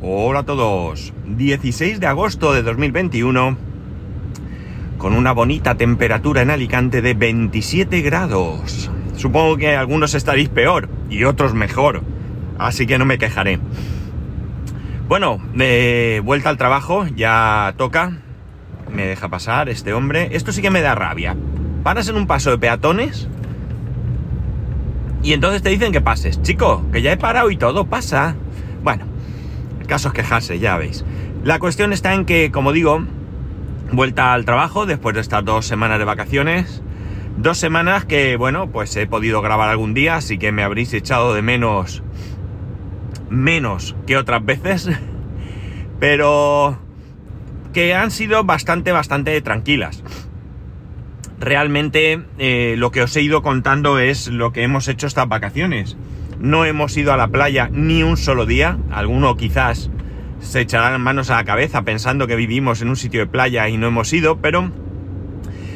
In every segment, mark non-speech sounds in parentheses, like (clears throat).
Hola a todos. 16 de agosto de 2021 con una bonita temperatura en Alicante de 27 grados. Supongo que algunos estaréis peor y otros mejor, así que no me quejaré. Bueno, de vuelta al trabajo, ya toca. Me deja pasar este hombre. Esto sí que me da rabia. Paras en un paso de peatones y entonces te dicen que pases. Chico, que ya he parado y todo pasa. Bueno, caso es quejarse, ya veis. La cuestión está en que, como digo, vuelta al trabajo después de estas dos semanas de vacaciones. Dos semanas que, bueno, pues he podido grabar algún día, así que me habréis echado de menos. menos que otras veces. (laughs) Pero que han sido bastante, bastante tranquilas. Realmente eh, lo que os he ido contando es lo que hemos hecho estas vacaciones. No hemos ido a la playa ni un solo día. Alguno quizás se echarán manos a la cabeza pensando que vivimos en un sitio de playa y no hemos ido, pero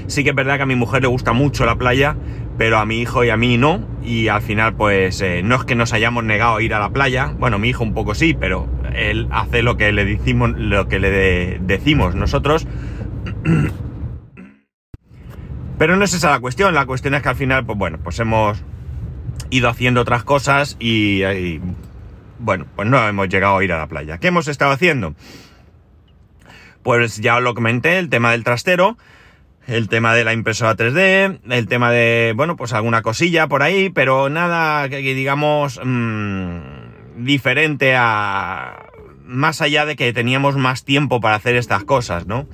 sí que es verdad que a mi mujer le gusta mucho la playa, pero a mi hijo y a mí no. Y al final, pues eh, no es que nos hayamos negado a ir a la playa. Bueno, mi hijo un poco sí, pero él hace lo que le decimos, lo que le decimos nosotros. (clears throat) Pero no es esa la cuestión. La cuestión es que al final, pues bueno, pues hemos ido haciendo otras cosas y, bueno, pues no hemos llegado a ir a la playa. ¿Qué hemos estado haciendo? Pues ya os lo comenté, el tema del trastero, el tema de la impresora 3D, el tema de, bueno, pues alguna cosilla por ahí, pero nada que, digamos mmm, diferente a... más allá de que teníamos más tiempo para hacer estas cosas, ¿no?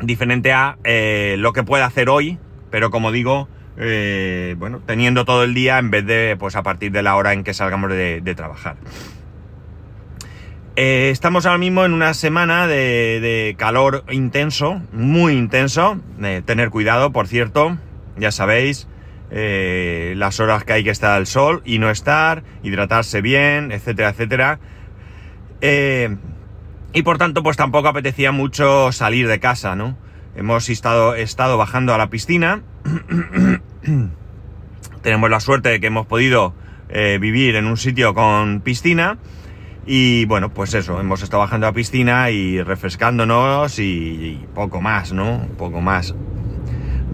Diferente a eh, lo que puede hacer hoy, pero como digo, eh, bueno, teniendo todo el día en vez de, pues a partir de la hora en que salgamos de, trabajar. Eh, estamos ahora mismo en una semana de, calor intenso, muy intenso. Eh, tener cuidado, por cierto, ya sabéis, las horas que hay que estar al sol y no estar, hidratarse bien, etcétera, etcétera. Y por tanto, pues tampoco apetecía mucho salir de casa, ¿no? Hemos estado, estado bajando a la piscina. (coughs) (clears throat) Tenemos la suerte de que hemos podido eh, vivir en un sitio con piscina. Y bueno, pues eso, hemos estado bajando a piscina y refrescándonos y, y, poco más, ¿no? Poco más.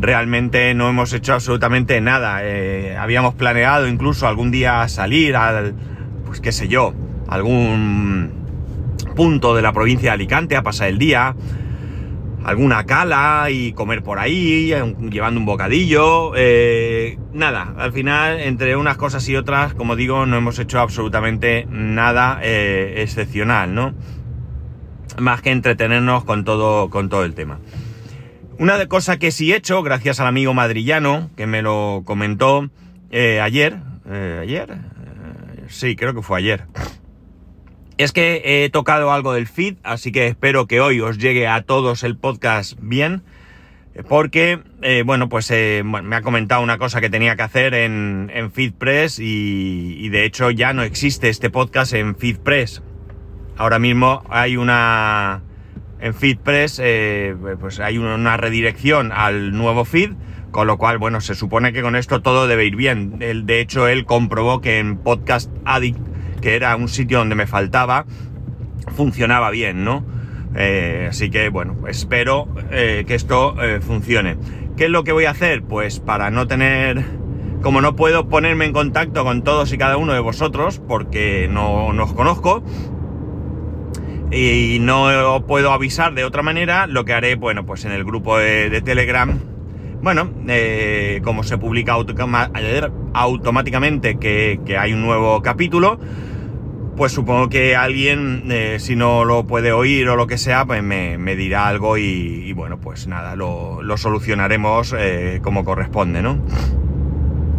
Realmente no hemos hecho absolutamente nada. Eh, habíamos planeado incluso algún día salir al, pues qué sé yo, algún punto de la provincia de Alicante a pasar el día alguna cala y comer por ahí, llevando un bocadillo. Eh, nada, al final, entre unas cosas y otras, como digo, no hemos hecho absolutamente nada eh, excepcional, ¿no? Más que entretenernos con todo, con todo el tema. Una de cosas que sí he hecho, gracias al amigo madrillano, que me lo comentó eh, ayer, ayer, sí, creo que fue ayer es que he tocado algo del feed, así que espero que hoy os llegue a todos el podcast bien, porque, eh, bueno, pues eh, me ha comentado una cosa que tenía que hacer en, en FeedPress y, de hecho ya no existe este podcast en FeedPress. Ahora mismo hay una... En FeedPress, eh, pues hay una redirección al nuevo feed, con lo cual, bueno, se supone que con esto todo debe ir bien. De hecho, él comprobó que en Podcast Addict que era un sitio donde me faltaba, funcionaba bien, ¿no? Eh, así que bueno, espero eh, que esto eh, funcione. ¿Qué es lo que voy a hacer? Pues para no tener... Como no puedo ponerme en contacto con todos y cada uno de vosotros, porque no, no os conozco, y no puedo avisar de otra manera, lo que haré, bueno, pues en el grupo de, de Telegram, bueno, como se publica automáticamente que, que, hay un nuevo capítulo, pues supongo que alguien, eh, si no lo puede oír o lo que sea, pues me, me dirá algo y, y, bueno, pues nada, lo, lo solucionaremos eh, como corresponde, ¿no?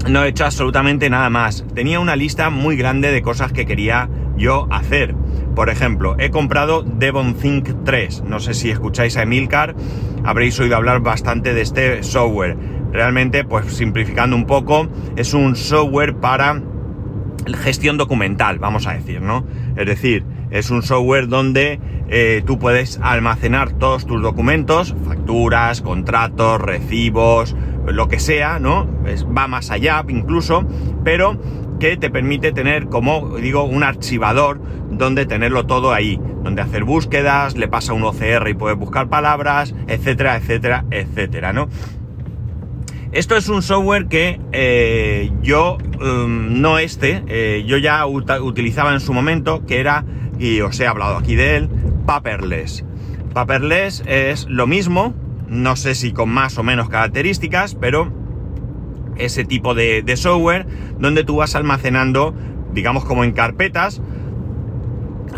No he hecho absolutamente nada más. Tenía una lista muy grande de cosas que quería yo hacer. Por ejemplo, he comprado Devon Think 3. No sé si escucháis a Emilcar, habréis oído hablar bastante de este software. Realmente, pues simplificando un poco, es un software para gestión documental, vamos a decir, ¿no? Es decir, es un software donde eh, tú puedes almacenar todos tus documentos, facturas, contratos, recibos, lo que sea, ¿no? Va más allá incluso, pero que te permite tener, como digo, un archivador donde tenerlo todo ahí, donde hacer búsquedas, le pasa un OCR y puedes buscar palabras, etcétera, etcétera, etcétera, ¿no? Esto es un software que eh, yo, um, no este, eh, yo ya utilizaba en su momento, que era, y os he hablado aquí de él, Paperless. Paperless es lo mismo, no sé si con más o menos características, pero ese tipo de, software donde tú vas almacenando, digamos como en carpetas,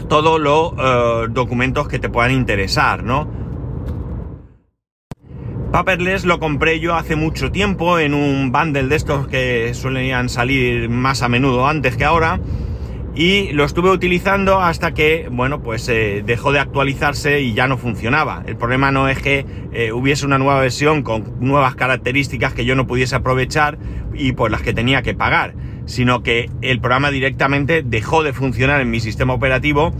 todos los eh, documentos que te puedan interesar, ¿no? Paperless lo compré yo hace mucho tiempo en un bundle de estos que suelen salir más a menudo antes que ahora y lo estuve utilizando hasta que, bueno, pues eh, dejó de actualizarse y ya no funcionaba. El problema no es que eh, hubiese una nueva versión con nuevas características que yo no pudiese aprovechar y por las que tenía que pagar, sino que el programa directamente dejó de funcionar en mi sistema operativo.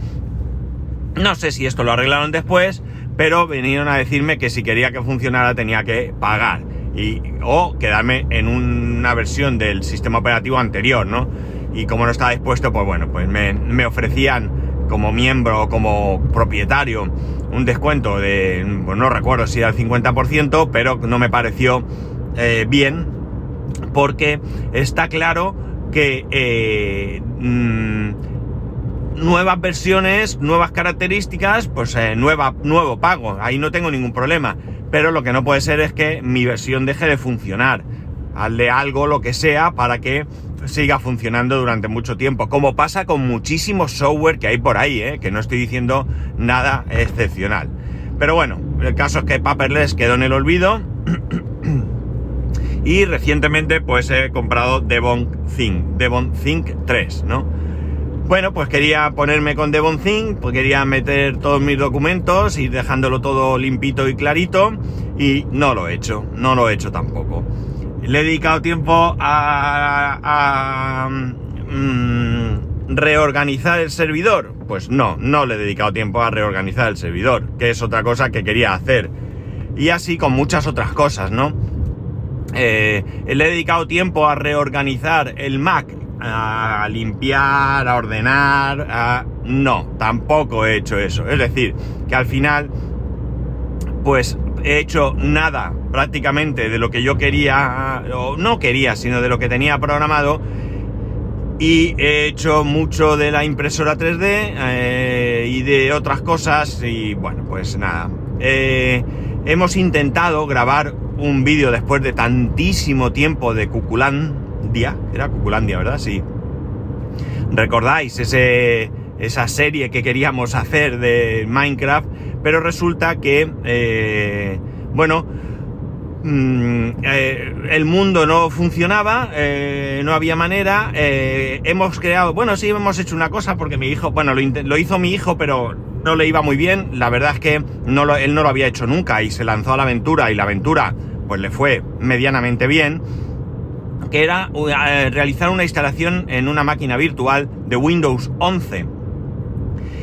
No sé si esto lo arreglaron después, pero vinieron a decirme que si quería que funcionara tenía que pagar y, o quedarme en una versión del sistema operativo anterior, ¿no? y como no estaba dispuesto, pues bueno, pues me, ofrecían como miembro o como propietario un descuento de, pues no recuerdo si era el 50%, pero no me pareció eh, bien porque está claro que eh, mm, nuevas versiones, nuevas características, pues eh, nueva, nuevo pago, ahí no tengo ningún problema, pero lo que no puede ser es que mi versión deje de funcionar, hazle algo, lo que sea, para que siga funcionando durante mucho tiempo, como pasa con muchísimos software que hay por ahí, ¿eh? que no estoy diciendo nada excepcional. Pero bueno, el caso es que Paperless quedó en el olvido (clears throat) y recientemente pues he comprado Devon Think, Devon Think 3, ¿no? Bueno, pues quería ponerme con Devon Think, pues quería meter todos mis documentos y dejándolo todo limpito y clarito y no lo he hecho, no lo he hecho tampoco. ¿Le he dedicado tiempo a, mm, reorganizar el servidor? Pues no, no le he dedicado tiempo a reorganizar el servidor, que es otra cosa que quería hacer. Y así con muchas otras cosas, ¿no? Eh, le he dedicado tiempo a reorganizar el Mac, a limpiar, a ordenar, a... No, tampoco he hecho eso. Es decir, que al final, pues he hecho nada prácticamente de lo que yo quería, o no quería, sino de lo que tenía programado. Y he hecho mucho de la impresora 3D eh, y de otras cosas. Y bueno, pues nada. Eh, hemos intentado grabar un vídeo después de tantísimo tiempo de Cuculandia. Era Cuculandia, ¿verdad? Sí. ¿Recordáis ese, esa serie que queríamos hacer de Minecraft? pero resulta que, eh, bueno, mm, eh, el mundo no funcionaba, eh, no había manera, hemos creado, bueno, sí, hemos hecho una cosa porque mi hijo, bueno, lo, hizo mi hijo, pero no le iba muy bien, la verdad es que no él no lo había hecho nunca y se lanzó a la aventura y la aventura pues le fue medianamente bien, que era realizar una instalación en una máquina virtual de Windows 11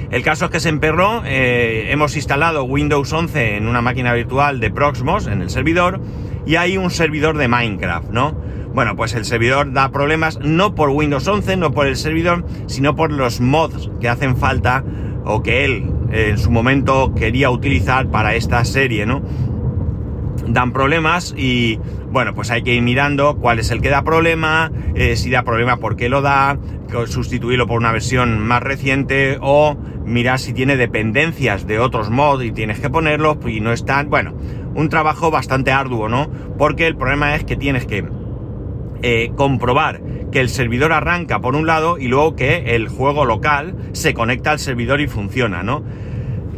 el caso es que se emperró, eh, hemos instalado Windows 11 en una máquina virtual de Proxmos, en el servidor, y hay un servidor de Minecraft, ¿no? Bueno, pues el servidor da problemas no por Windows 11, no por el servidor, sino por los mods que hacen falta o que él eh, en su momento quería utilizar para esta serie, ¿no? Dan problemas y bueno, pues hay que ir mirando cuál es el que da problema, eh, si da problema, por qué lo da, sustituirlo por una versión más reciente o mirar si tiene dependencias de otros mods y tienes que ponerlos y no están, bueno, un trabajo bastante arduo, ¿no? Porque el problema es que tienes que eh, comprobar que el servidor arranca por un lado y luego que el juego local se conecta al servidor y funciona, ¿no?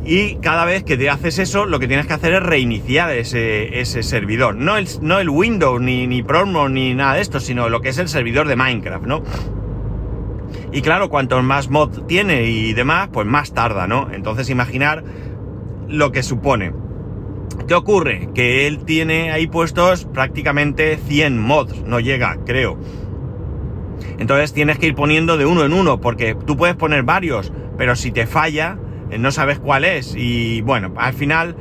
Y cada vez que te haces eso, lo que tienes que hacer es reiniciar ese, servidor. No el, no el Windows, ni, ni Promo, ni nada de esto, sino lo que es el servidor de Minecraft, ¿no? Y claro, cuanto más mod tiene y demás, pues más tarda, ¿no? Entonces imaginar lo que supone. ¿Qué ocurre? Que él tiene ahí puestos prácticamente 100 mods, no llega, creo. Entonces tienes que ir poniendo de uno en uno, porque tú puedes poner varios, pero si te falla, no sabes cuál es. Y bueno, al final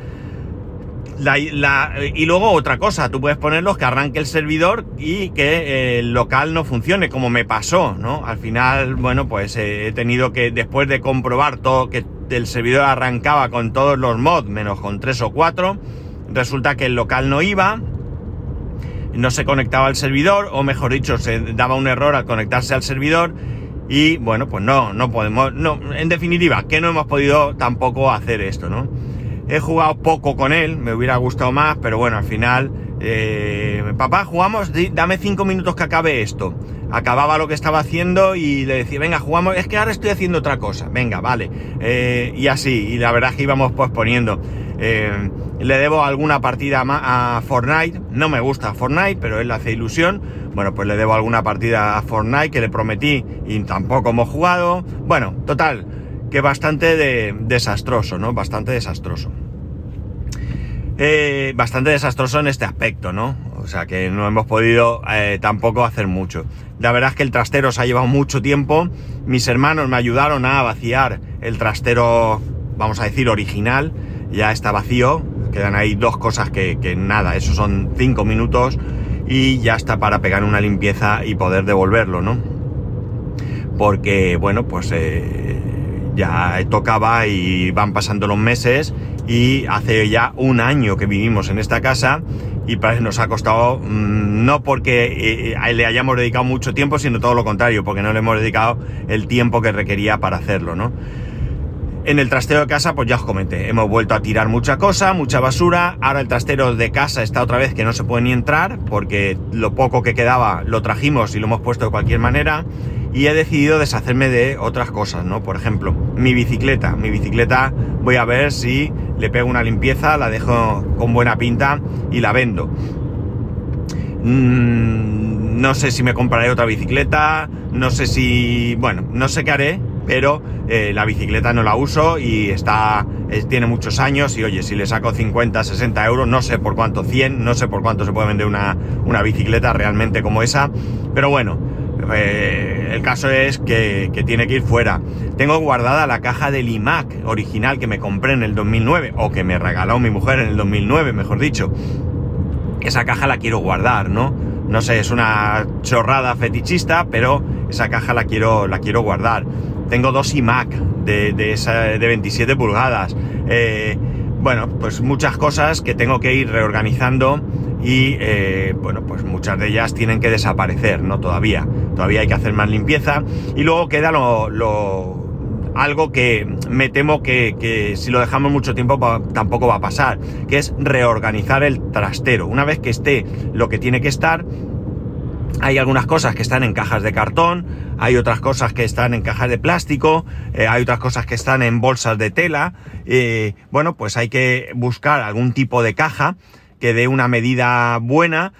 y luego otra cosa, tú puedes ponerlos que arranque el servidor y que eh, el local no funcione, como me pasó, ¿no? Al final, bueno, pues eh, he tenido que, después de comprobar todo, que el servidor arrancaba con todos los mods, menos con tres o cuatro, resulta que el local no iba, no se conectaba al servidor, o mejor dicho, se daba un error al conectarse al servidor, y bueno, pues no, no podemos, no, en definitiva, que no hemos podido tampoco hacer esto, ¿no? He jugado poco con él, me hubiera gustado más, pero bueno, al final, eh, papá, jugamos, dame cinco minutos que acabe esto. Acababa lo que estaba haciendo y le decía, venga, jugamos, es que ahora estoy haciendo otra cosa, venga, vale. Eh, y así, y la verdad es que íbamos posponiendo. Eh, le debo alguna partida a Fortnite, no me gusta Fortnite, pero él hace ilusión. Bueno, pues le debo alguna partida a Fortnite que le prometí y tampoco hemos jugado. Bueno, total, que bastante de, desastroso, ¿no? Bastante desastroso. Eh, bastante desastroso en este aspecto, ¿no? O sea que no hemos podido eh, tampoco hacer mucho. La verdad es que el trastero se ha llevado mucho tiempo. Mis hermanos me ayudaron a vaciar el trastero, vamos a decir, original. Ya está vacío. Quedan ahí dos cosas que, nada, eso son cinco minutos y ya está para pegar una limpieza y poder devolverlo, ¿no? Porque, bueno, pues eh, ya tocaba y van pasando los meses y hace ya un año que vivimos en esta casa y nos ha costado mm, no porque eh, le hayamos dedicado mucho tiempo, sino todo lo contrario, porque no le hemos dedicado el tiempo que requería para hacerlo, ¿no? En el trastero de casa, pues ya os comenté, hemos vuelto a tirar mucha cosa, mucha basura. Ahora el trastero de casa está otra vez que no se puede ni entrar, porque lo poco que quedaba lo trajimos y lo hemos puesto de cualquier manera y he decidido deshacerme de otras cosas, ¿no? Por ejemplo, mi bicicleta. Mi bicicleta voy a ver si le pego una limpieza, la dejo con buena pinta y la vendo. Mm, no sé si me compraré otra bicicleta, no sé si... bueno, no sé qué haré, pero eh, la bicicleta no la uso y está tiene muchos años y oye, si le saco 50, 60 euros, no sé por cuánto, 100, no sé por cuánto se puede vender una, una bicicleta realmente como esa, pero bueno, eh, el caso es que, tiene que ir fuera. Tengo guardada la caja del iMac original que me compré en el 2009, o que me regaló mi mujer en el 2009, mejor dicho. Esa caja la quiero guardar, ¿no? No sé, es una chorrada fetichista, pero esa caja la quiero, la quiero guardar. Tengo dos iMac de, de, de 27 pulgadas. Eh, bueno, pues muchas cosas que tengo que ir reorganizando y eh, bueno, pues muchas de ellas tienen que desaparecer, ¿no? Todavía, todavía hay que hacer más limpieza y luego queda lo, algo que me temo que, si lo dejamos mucho tiempo tampoco va a pasar, que es reorganizar el trastero. Una vez que esté lo que tiene que estar, hay algunas cosas que están en cajas de cartón, hay otras cosas que están en cajas de plástico, eh, hay otras cosas que están en bolsas de tela. Eh, bueno, pues hay que buscar algún tipo de caja que dé una medida buena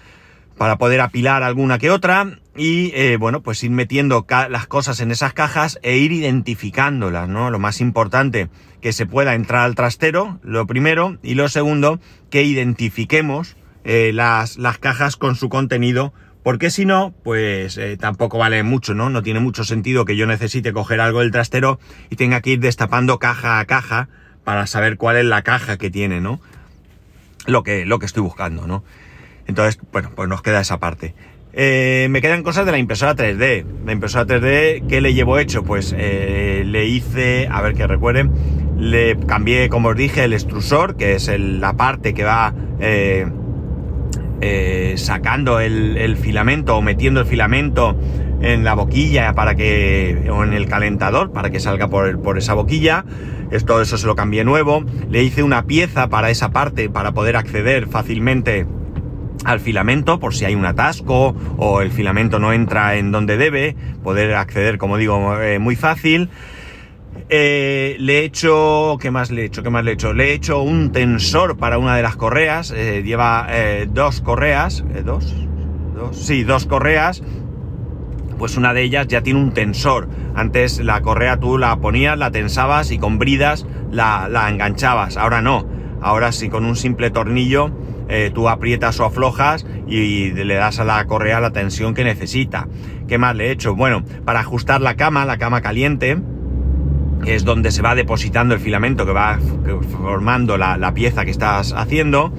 para poder apilar alguna que otra y eh, bueno pues ir metiendo las cosas en esas cajas e ir identificándolas no lo más importante que se pueda entrar al trastero lo primero y lo segundo que identifiquemos las, las cajas con su contenido porque si no, pues eh, tampoco vale mucho, ¿no? No tiene mucho sentido que yo necesite coger algo del trastero y tenga que ir destapando caja a caja para saber cuál es la caja que tiene, ¿no? lo que, lo que estoy buscando, ¿no? Entonces, bueno, pues nos queda esa parte. Eh, me quedan cosas de la impresora 3D. La impresora 3D, ¿qué le llevo hecho? Pues eh, le hice, a ver que recuerden, le cambié, como os dije, el extrusor, que es la parte que va sacando el, filamento o metiendo el filamento en la boquilla para que, o en el calentador para que salga por, por esa boquilla. Todo eso se lo cambié nuevo. Le hice una pieza para esa parte para poder acceder fácilmente al filamento por si hay un atasco o el filamento no entra en donde debe, poder acceder, como digo, eh, muy fácil. Eh, le he hecho, ¿qué más le he hecho? ¿Qué más le he hecho? Le he hecho un tensor para una de las correas, eh, lleva dos correas, dos, dos, sí, dos correas pues una de ellas ya tiene un tensor. Antes la correa tú la ponías, la tensabas y con bridas la, enganchabas. Ahora no. Ahora sí, con un simple tornillo eh, tú aprietas o aflojas y, le das a la correa la tensión que necesita. ¿Qué más le he hecho? Bueno, para ajustar la cama, la cama caliente, que es donde se va depositando el filamento que va formando la, pieza que estás haciendo.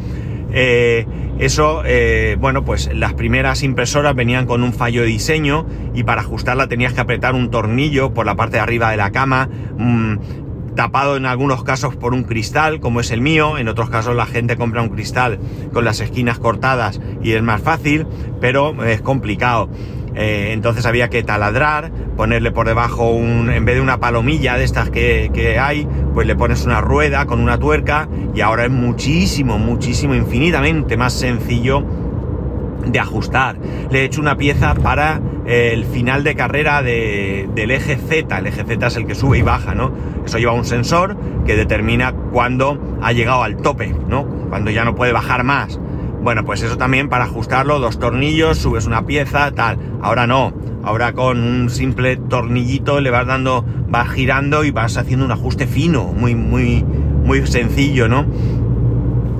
Eh, eso, eh, bueno, pues las primeras impresoras venían con un fallo de diseño y para ajustarla tenías que apretar un tornillo por la parte de arriba de la cama, mm, tapado en algunos casos por un cristal, como es el mío, en otros casos la gente compra un cristal con las esquinas cortadas y es más fácil, pero es complicado. Eh, entonces había que taladrar, ponerle por debajo un, en vez de una palomilla de estas que, que, hay, pues le pones una rueda con una tuerca y ahora es muchísimo, muchísimo, infinitamente más sencillo de ajustar. Le he hecho una pieza para eh, el final de carrera del eje Z. El eje Z es el que sube y baja, ¿no? Eso lleva un sensor que determina cuándo ha llegado al tope, ¿no? Cuando ya no puede bajar más. Bueno, pues eso también para ajustarlo, dos tornillos, subes una pieza, tal. Ahora no, ahora con un simple tornillito le vas dando, vas girando y vas haciendo un ajuste fino, muy, muy, muy sencillo, ¿no?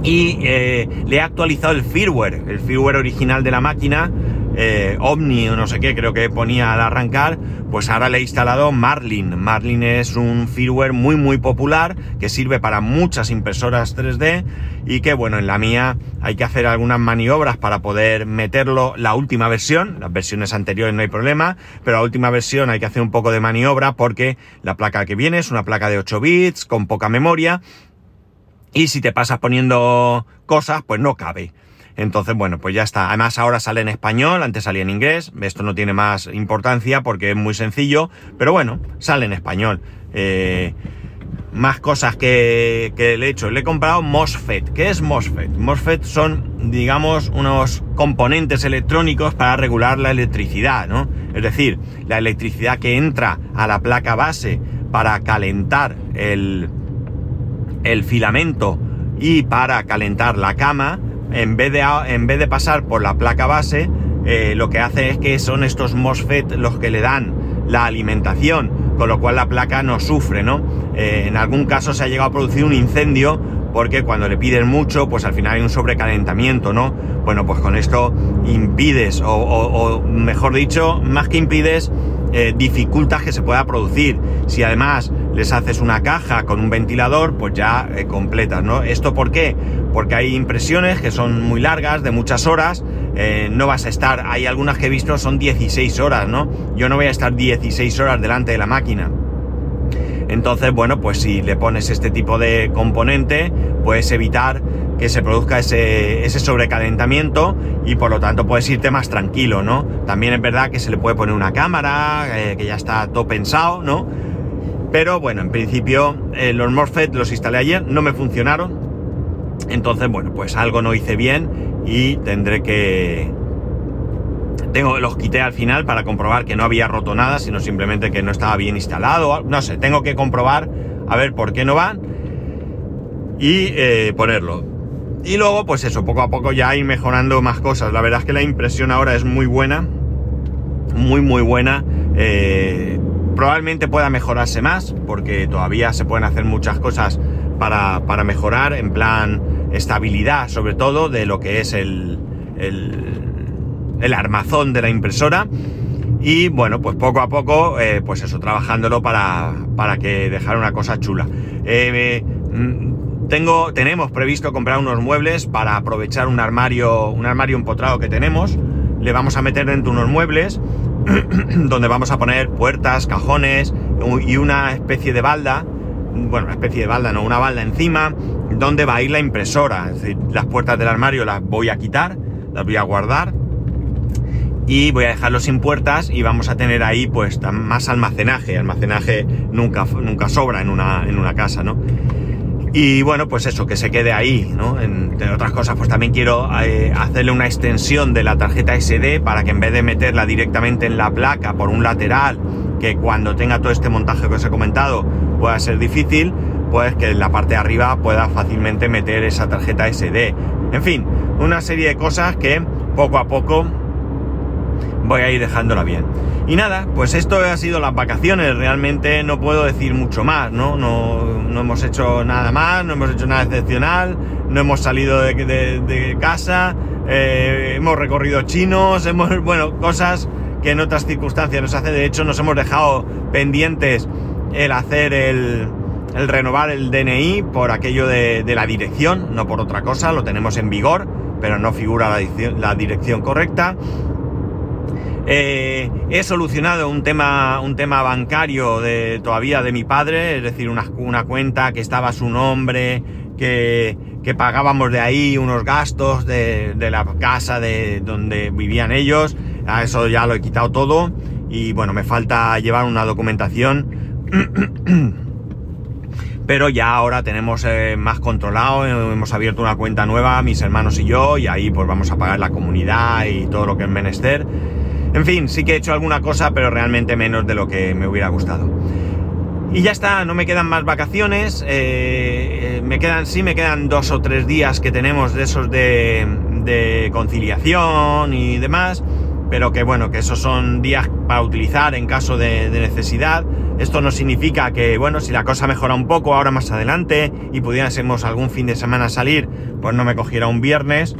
Y eh, le he actualizado el firmware, el firmware original de la máquina, eh, o no sé qué, creo que ponía al arrancar, pues ahora le he instalado Marlin. Marlin es un firmware muy muy popular que sirve para muchas impresoras 3D y que bueno, en la mía hay que hacer algunas maniobras para poder meterlo la última versión, las versiones anteriores no hay problema, pero la última versión hay que hacer un poco de maniobra porque la placa que viene es una placa de 8 bits con poca memoria y si te pasas poniendo cosas, pues no cabe. Entonces, bueno, pues ya está. Además, ahora sale en español, antes salía en inglés. Esto no tiene más importancia porque es muy sencillo, pero bueno, sale en español. Eh, más cosas que, que, le he hecho. Le he comprado MOSFET. ¿Qué es MOSFET? MOSFET son, digamos, unos componentes electrónicos para regular la electricidad, ¿no? Es decir, la electricidad que entra a la placa base para calentar el, el filamento y para calentar la cama, en vez de, en vez de pasar por la placa base, eh, lo que hace es que son estos MOSFET los que le dan la alimentación, con lo cual la placa no sufre, ¿no? Eh, en algún caso se ha llegado a producir un incendio porque cuando le piden mucho, pues al final hay un sobrecalentamiento, ¿no? Bueno, pues con esto impides, o mejor dicho, más que impides, eh, dificultas que se pueda producir. Si además les haces una caja con un ventilador, pues ya eh, completas, ¿no? ¿Esto por qué? Porque hay impresiones que son muy largas, de muchas horas, eh, no vas a estar, hay algunas que he visto son 16 horas, ¿no? Yo no voy a estar 16 horas delante de la máquina. Entonces, bueno, pues si le pones este tipo de componente, puedes evitar que se produzca ese, ese, sobrecalentamiento y por lo tanto puedes irte más tranquilo, ¿no? También es verdad que se le puede poner una cámara, eh, que ya está todo pensado, ¿no? Pero bueno, en principio eh, los MOSFET los instalé ayer, no me funcionaron. Entonces, bueno, pues algo no hice bien y tendré que... Tengo, los quité al final para comprobar que no había roto nada, sino simplemente que no estaba bien instalado. No sé, tengo que comprobar a ver por qué no van y eh, ponerlo. Y luego, pues eso, poco a poco ya ir mejorando más cosas. La verdad es que la impresión ahora es muy buena. Muy, muy buena. Eh, probablemente pueda mejorarse más, porque todavía se pueden hacer muchas cosas para, para mejorar, en plan estabilidad, sobre todo, de lo que es el, el, el armazón de la impresora. Y bueno, pues poco a poco, eh, pues eso, trabajándolo para, para que dejar una cosa chula. Eh, tengo, tenemos previsto comprar unos muebles para aprovechar un armario, un armario empotrado que tenemos. Le vamos a meter dentro unos muebles (clears throat) donde vamos a poner puertas, cajones y una especie de balda. Bueno, una especie de balda, no, una balda encima donde va a ir la impresora. Es decir, las puertas del armario las voy a quitar, las voy a guardar y voy a dejarlo sin puertas y vamos a tener ahí pues más almacenaje. Almacenaje nunca, nunca sobra en una, en una casa, ¿no? Y bueno, pues eso, que se quede ahí, ¿no? Entre otras cosas, pues también quiero eh, hacerle una extensión de la tarjeta SD para que en vez de meterla directamente en la placa por un lateral, que cuando tenga todo este montaje que os he comentado pueda ser difícil, pues que en la parte de arriba pueda fácilmente meter esa tarjeta SD. En fin, una serie de cosas que poco a poco voy a ir dejándola bien. Y nada, pues esto ha sido las vacaciones, realmente no puedo decir mucho más, ¿no? No, no hemos hecho nada más, no hemos hecho nada excepcional, no hemos salido de, casa, eh, hemos recorrido chinos, hemos, (laughs) bueno, cosas que en otras circunstancias nos hace, de hecho nos hemos dejado pendientes el hacer el, el renovar el DNI por aquello de, la dirección, no por otra cosa, lo tenemos en vigor, pero no figura la dirección correcta. Eh, he solucionado un tema, un tema bancario de, todavía de mi padre, es decir, una, una cuenta que estaba a su nombre, que, que, pagábamos de ahí unos gastos de, de la casa de donde vivían ellos. A eso ya lo he quitado todo. Y bueno, me falta llevar una documentación. (clears throat) Pero ya ahora tenemos eh, más controlado, hemos abierto una cuenta nueva, mis hermanos y yo, y ahí pues vamos a pagar la comunidad y todo lo que es menester. En fin, sí que he hecho alguna cosa, pero realmente menos de lo que me hubiera gustado. Y ya está, no me quedan más vacaciones. Eh, me quedan, sí, me quedan dos o tres días que tenemos de esos de, de conciliación y demás. Pero que bueno, que esos son días para utilizar en caso de, de, necesidad. Esto no significa que, bueno, si la cosa mejora un poco ahora más adelante y pudiésemos algún fin de semana salir, pues no me cogiera un viernes.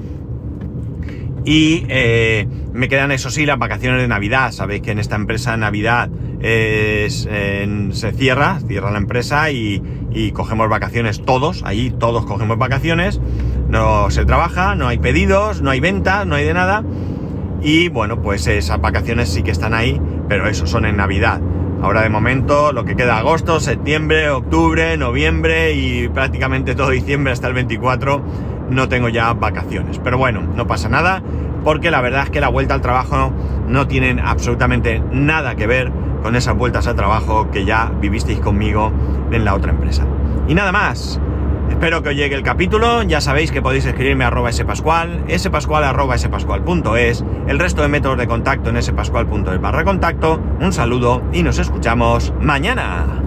Y eh, me quedan, eso sí, las vacaciones de Navidad. Sabéis que en esta empresa Navidad es, eh, se cierra, cierra la empresa y, y, cogemos vacaciones todos. Allí todos cogemos vacaciones. No se trabaja, no hay pedidos, no hay ventas, no hay de nada. Y bueno, pues esas vacaciones sí que están ahí, pero eso son en Navidad. Ahora de momento lo que queda agosto, septiembre, octubre, noviembre y prácticamente todo diciembre hasta el 24 no tengo ya vacaciones. Pero bueno, no pasa nada porque la verdad es que la vuelta al trabajo no tienen absolutamente nada que ver con esas vueltas al trabajo que ya vivisteis conmigo en la otra empresa. Y nada más. Espero que os llegue el capítulo, ya sabéis que podéis escribirme a arroba spascual, spascual arroba el resto de métodos de contacto en spascual.es barra contacto, un saludo y nos escuchamos mañana.